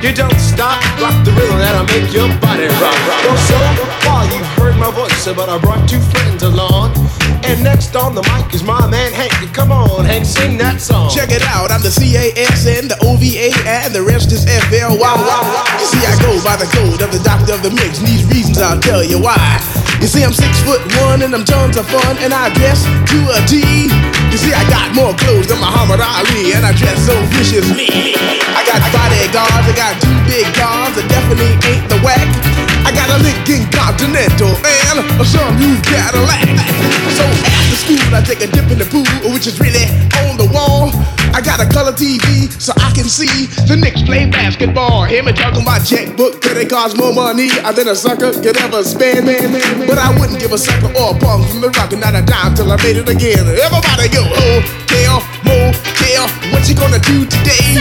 You don't stop, rock the rhythm that'll make your body rock. Well, so far you've heard my voice, but I brought two friends along. And next on the mic is my man Hank. Come on, Hank, sing that song. Check it out, I'm the CASN, the OVA, and the rest is FL. Wow, wow, wow. You see, I go by the code of the doctor of the mix, and these reasons I'll tell you why. You see, I'm six foot one, and I'm tons of fun, and I dress to a T. You see, I got more clothes than Muhammad Ali, and I dress so viciously. I got bodyguards, I got two big guns, that definitely ain't the whack. I got a Lincoln Continental and a some new Cadillac. So after school, I take a dip in the pool, which is really on the wall. I got a color TV so I can see the Knicks play basketball. Hear me talking about checkbook, cause it costs more money than a sucker could ever spend. But I wouldn't give a sucker or a punk from the rock and not a dime till I made it again. Everybody go, oh, hotel, motel, what you gonna do today?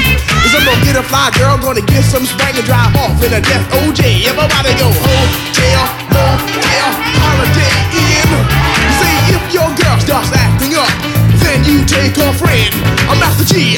Is I'm gonna get a fly girl, gonna get some spring and drive off in a death OJ. Everybody go, hotel, motel, holiday inn. See if your girl starts acting up, then you take her friend. I'm Master G.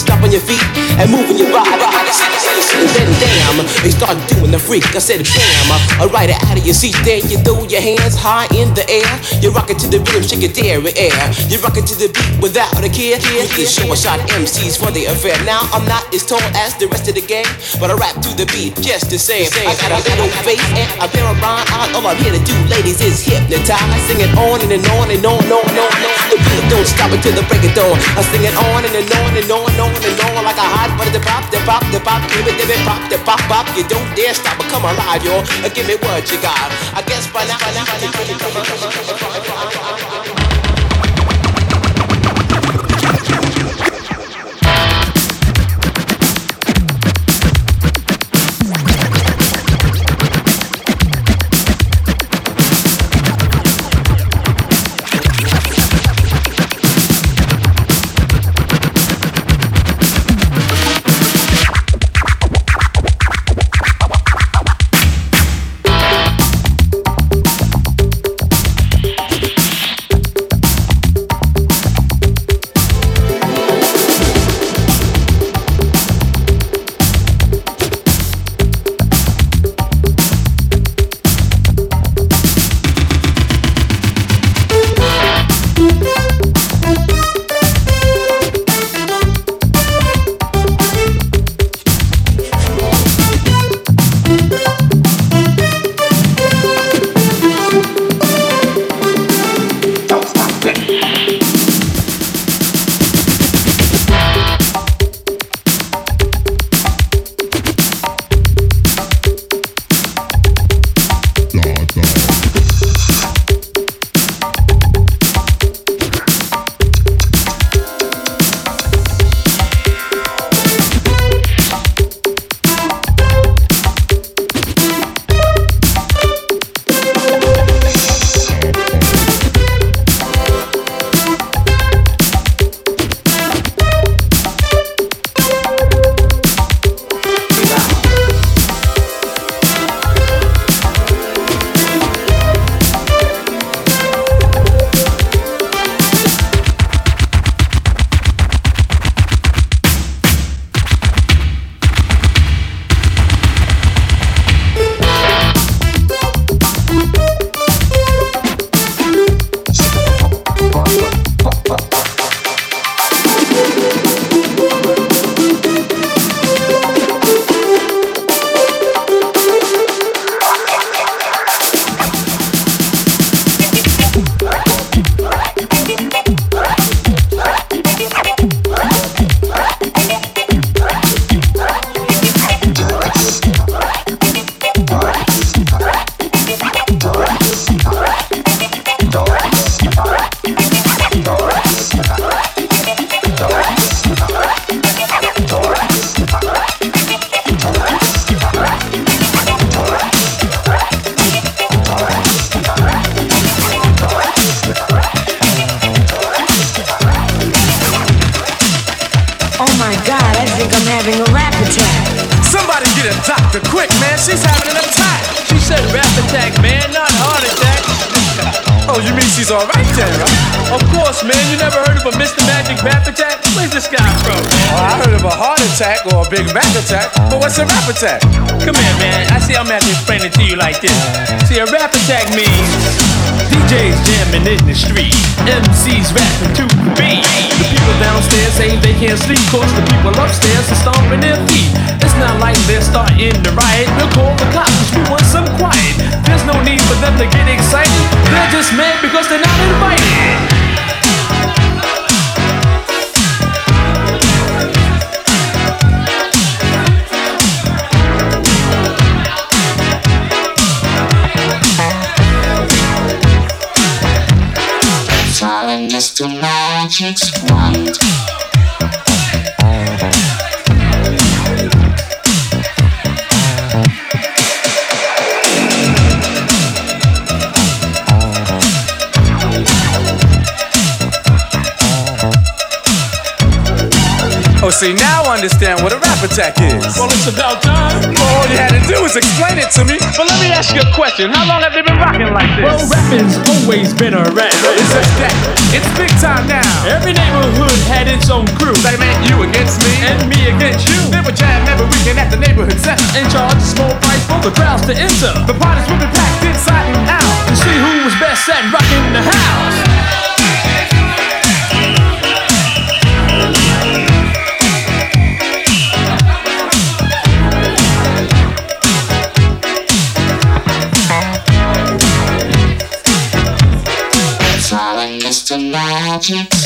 stomping your feet and moving your body. And then damn, they start doing the freak. I said ride it out of your seat. Then you throw your hands high in the air. You're rocking to the rhythm, shake your dairy air. You're rocking to the beat without a care. With the show, I shot MCs for the affair. Now I'm not as tall as the rest of the gang, but I rap to the beat just the same. I got a little face and a pair of rhyme eyes. All I'm here to do, ladies, is hypnotize. Sing it on and, and on and on and on and on. The beat don't stop until the break of dawn. I sing it on and, and on and on on and on like a hot butter. The pop, the pop, the pop, give it, give it, pop, the pop, pop. You don't dare stop or come alive. Uh, Give me what you got. I guess by now, by now, by now. A rap attack? Come here, man. I see I'm gonna to explain it to you like this. See, a rap attack means DJs jamming in the street, MCs rapping to the beat. The people downstairs saying they can't sleep, cause the people upstairs are stomping their feet. It's not like they're starting to riot. We'll call the cops, we want some quiet. There's no need for them to get excited. They're just mad because they're not invited. Mr. Magic's wand. See, now I understand what a rap attack is. Well, it's about time. Well, all you had to do was explain it to me. But let me ask you a question. How long have they been rocking like this? Well, rapping's always been a rap. It's a that. It's big time now. Every neighborhood had its own crew. They meant you against me. And me against you. They would jam every weekend at the neighborhood center. And charge a small price for the crowds to enter. The parties would be packed inside and out. To see who was best at rocking the house. Magic.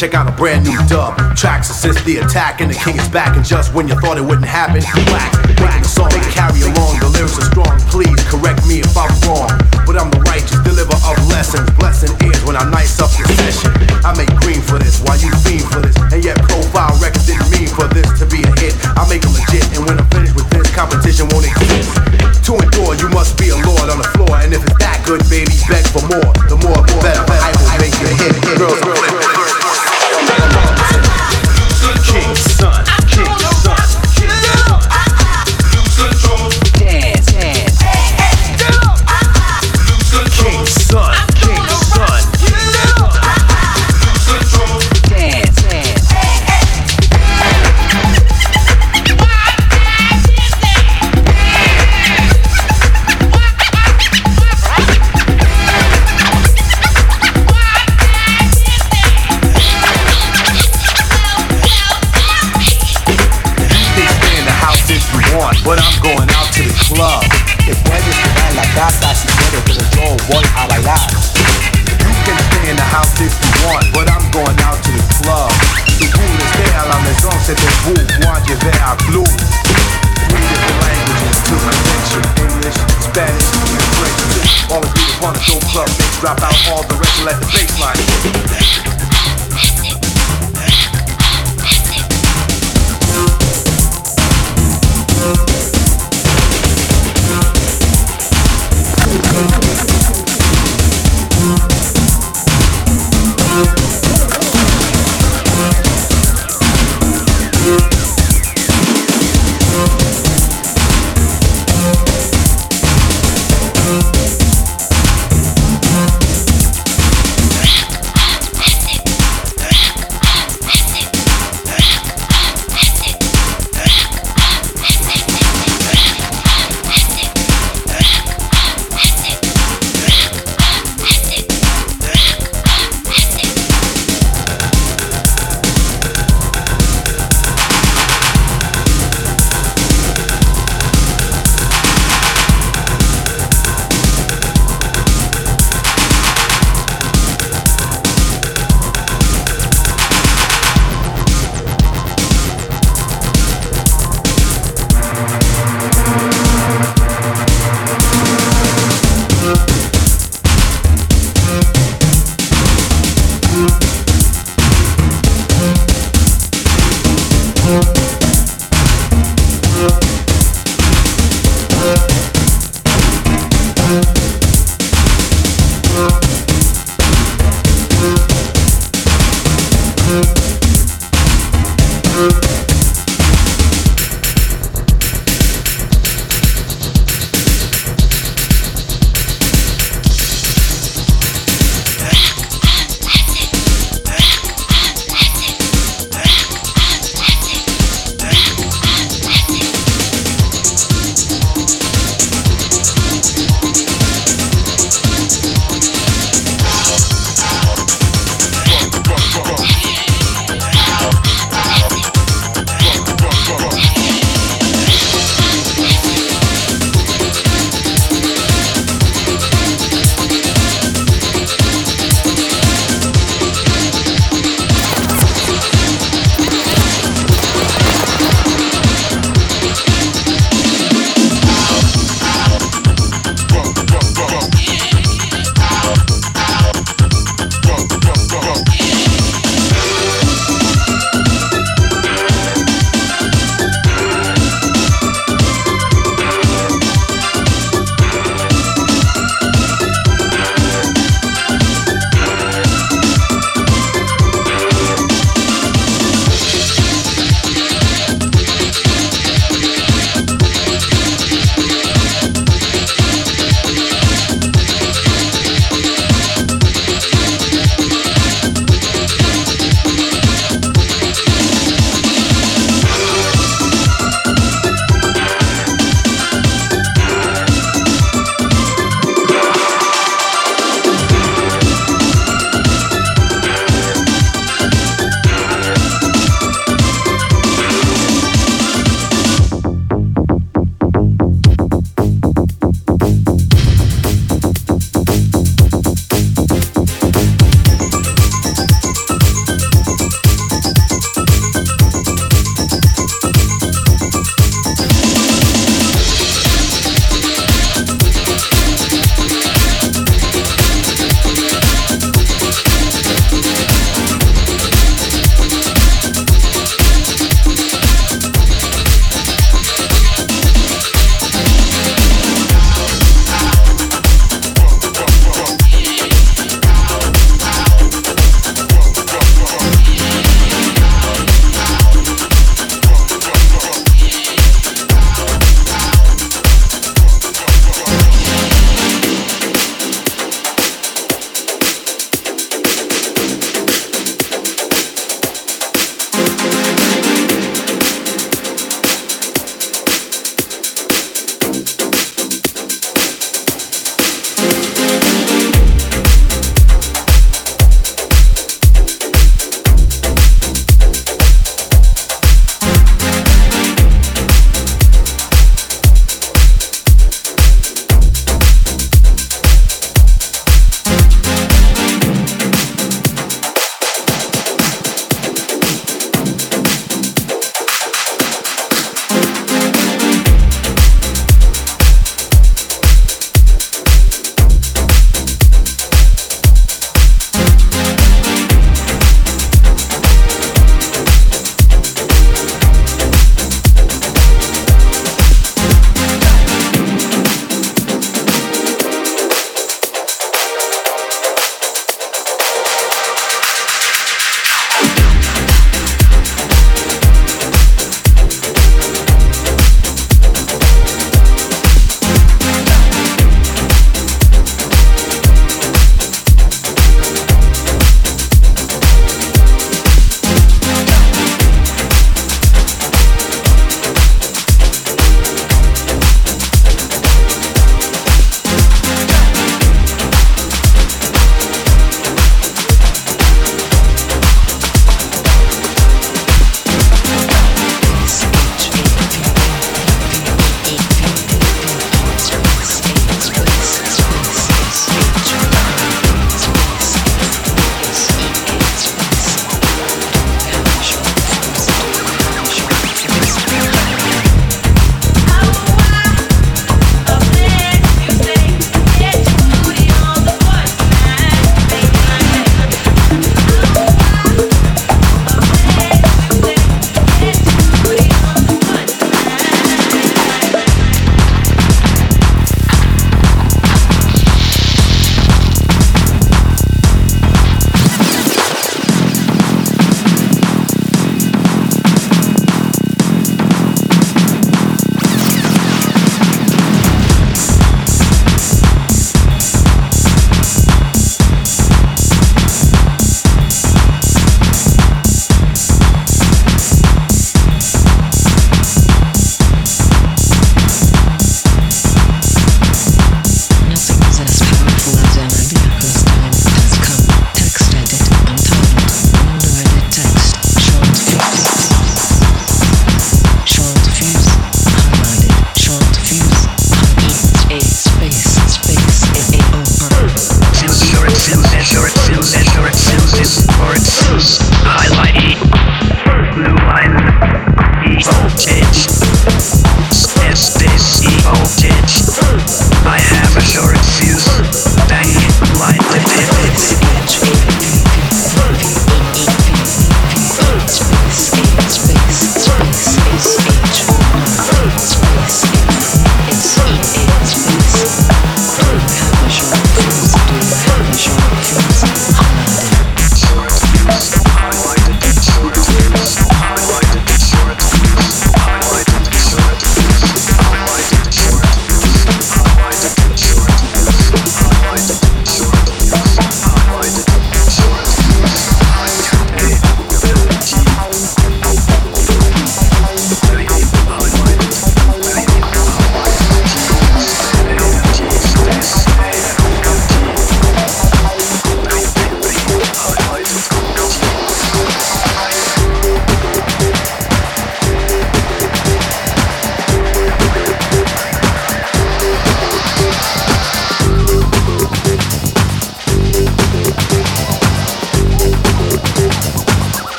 Check out a brand new dub. Tracks assist the attack, and the king is back. And just when you thought it wouldn't happen, whack. whack, song they carry along. The lyrics are strong. Please correct me if I'm wrong. But I'm the righteous deliver of lessons. Blessing is when I nice up the session. I make green for this, while you fiend for this. And yet, profile records didn't mean for this to be a hit. I make them legit, and when I'm finished with this, competition won't exist. To endure, you must be a lord on the floor. And if it's that good, baby, beg for more. The more, the better.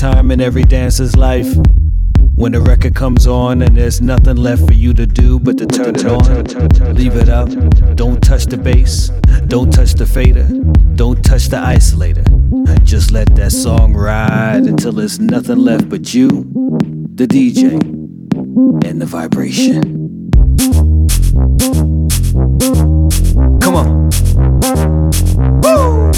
Time in every dancer's life. When the record comes on and there's nothing left for you to do but to turn it on, leave it up. Don't touch the bass, don't touch the fader, don't touch the isolator. Just let that song ride until there's nothing left but you, the DJ, and the vibration. Come on. Woo!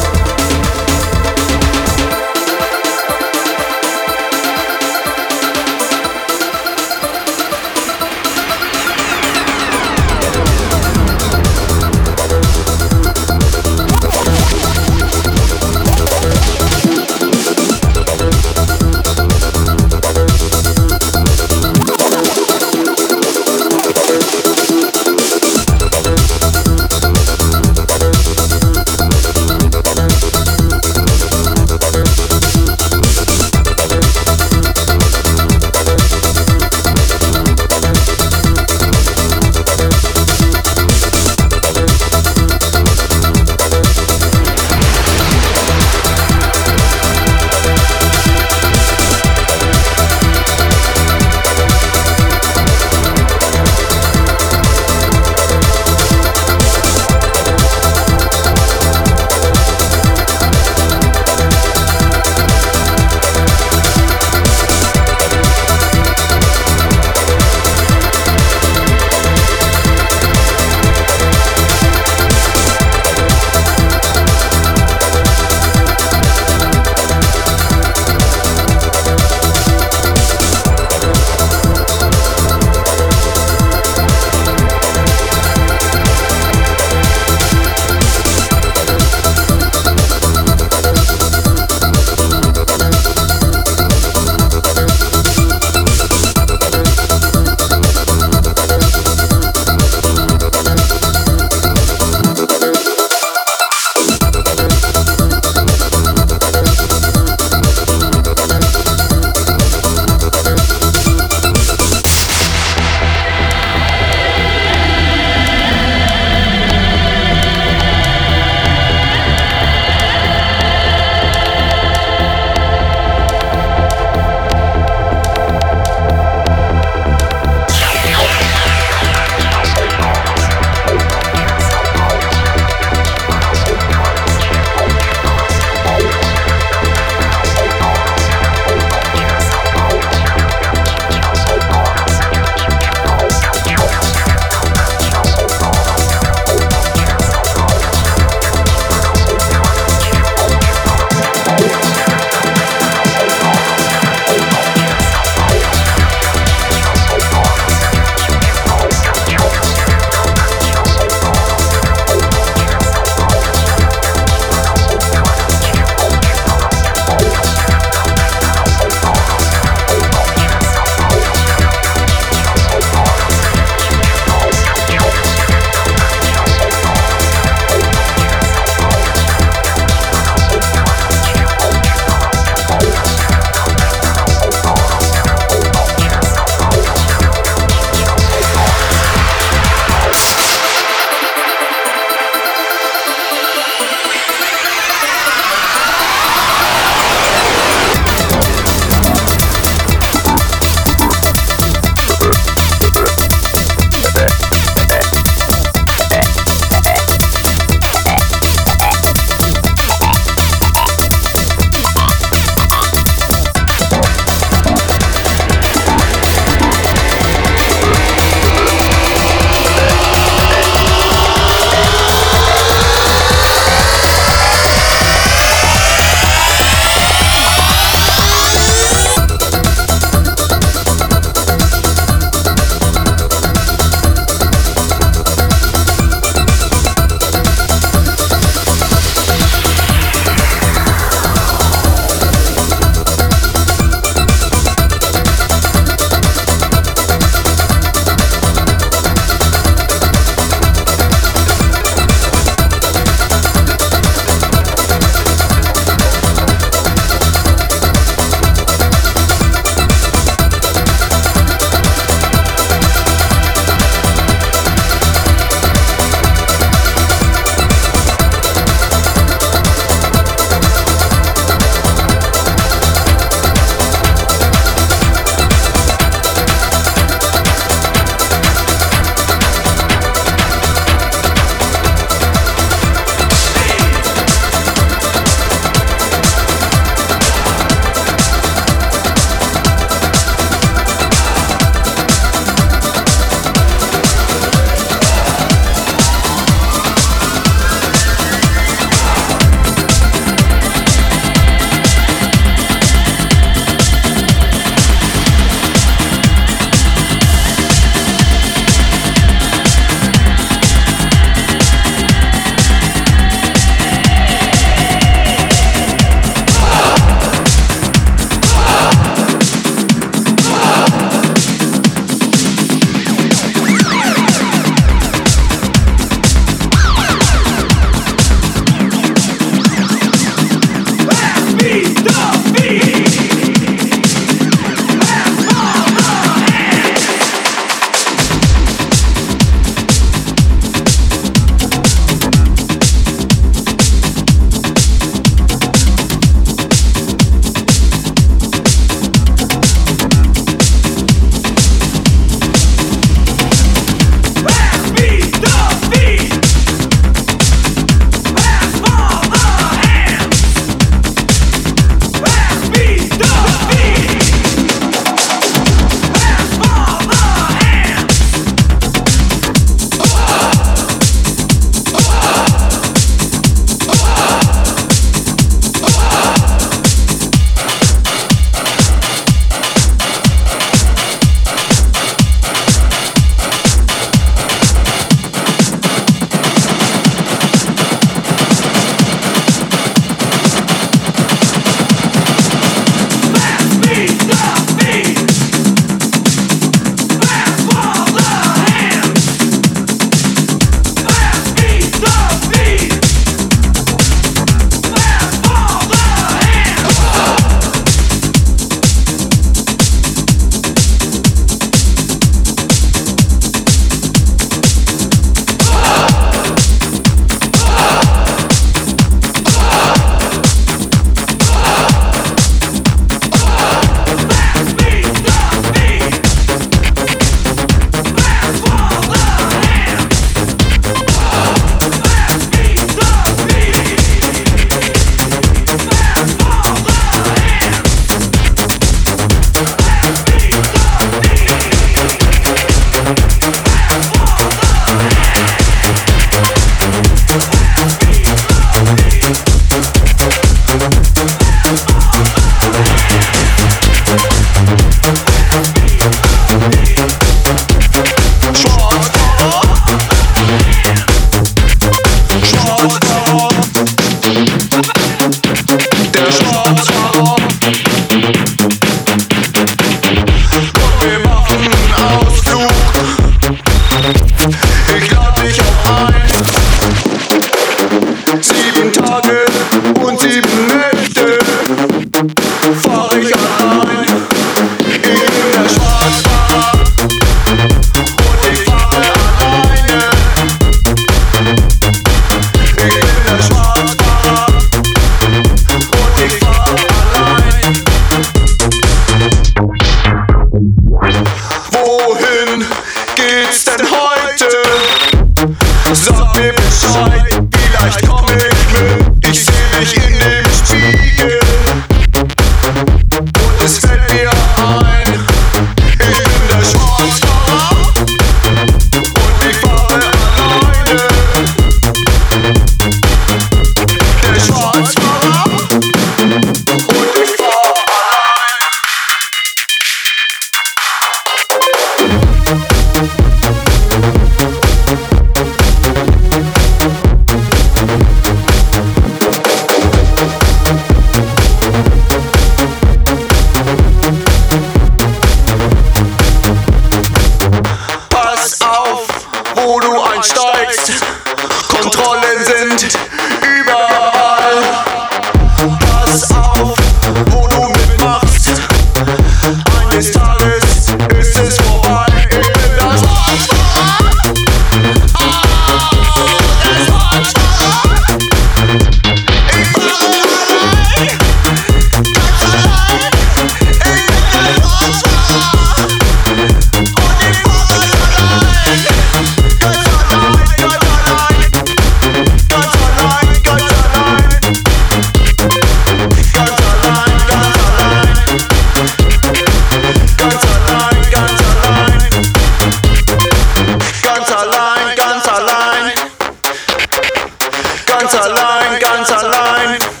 guns are line, guns are line.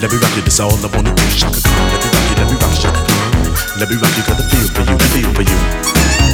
Let me rock you, that's all I wanna do. Chaka Khan, let me rock you, let me rock you, Chaka Khan. Let me rock you, got the feel for you, the feel for you.